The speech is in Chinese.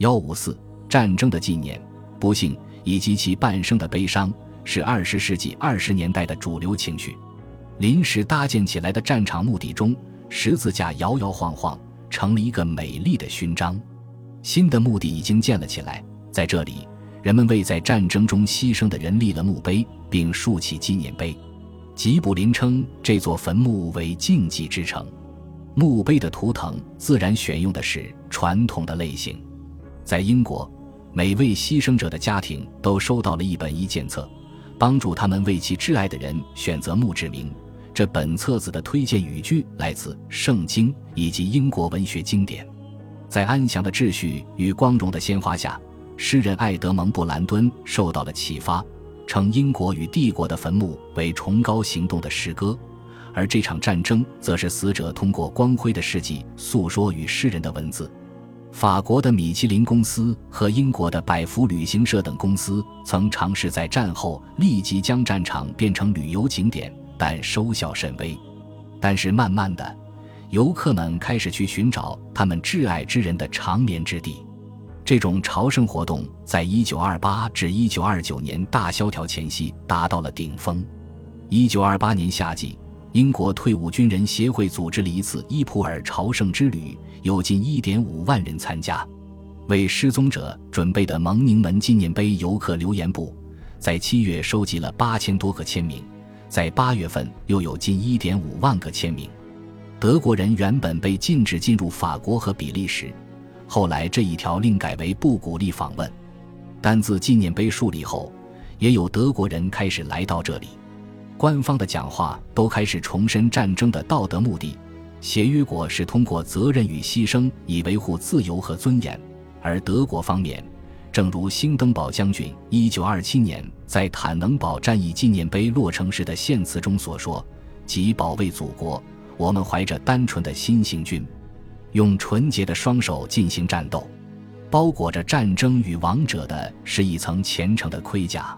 幺五四战争的纪念、不幸以及其半生的悲伤，是二十世纪二十年代的主流情绪。临时搭建起来的战场墓地中，十字架摇摇晃晃，成了一个美丽的勋章。新的墓地已经建了起来，在这里，人们为在战争中牺牲的人立了墓碑，并竖起纪念碑。吉卜林称这座坟墓为“禁忌之城”。墓碑的图腾自然选用的是传统的类型。在英国，每位牺牲者的家庭都收到了一本意见册，帮助他们为其挚爱的人选择墓志铭。这本册子的推荐语句来自《圣经》以及英国文学经典。在安详的秩序与光荣的鲜花下，诗人爱德蒙·布兰敦受到了启发，称英国与帝国的坟墓为崇高行动的诗歌，而这场战争则是死者通过光辉的事迹诉说与诗人的文字。法国的米其林公司和英国的百福旅行社等公司曾尝试在战后立即将战场变成旅游景点，但收效甚微。但是慢慢的，游客们开始去寻找他们挚爱之人的长眠之地。这种朝圣活动在1928至1929年大萧条前夕达到了顶峰。1928年夏季。英国退伍军人协会组织了一次伊普尔朝圣之旅，有近1.5万人参加。为失踪者准备的蒙宁门纪念碑游客留言簿，在七月收集了八千多个签名，在八月份又有近1.5万个签名。德国人原本被禁止进入法国和比利时，后来这一条令改为不鼓励访问。但自纪念碑树立后，也有德国人开始来到这里。官方的讲话都开始重申战争的道德目的，协约国是通过责任与牺牲以维护自由和尊严，而德国方面，正如兴登堡将军1927年在坦能堡战役纪念碑落成时的献词中所说：“即保卫祖国，我们怀着单纯的心行军，用纯洁的双手进行战斗，包裹着战争与王者的是一层虔诚的盔甲。”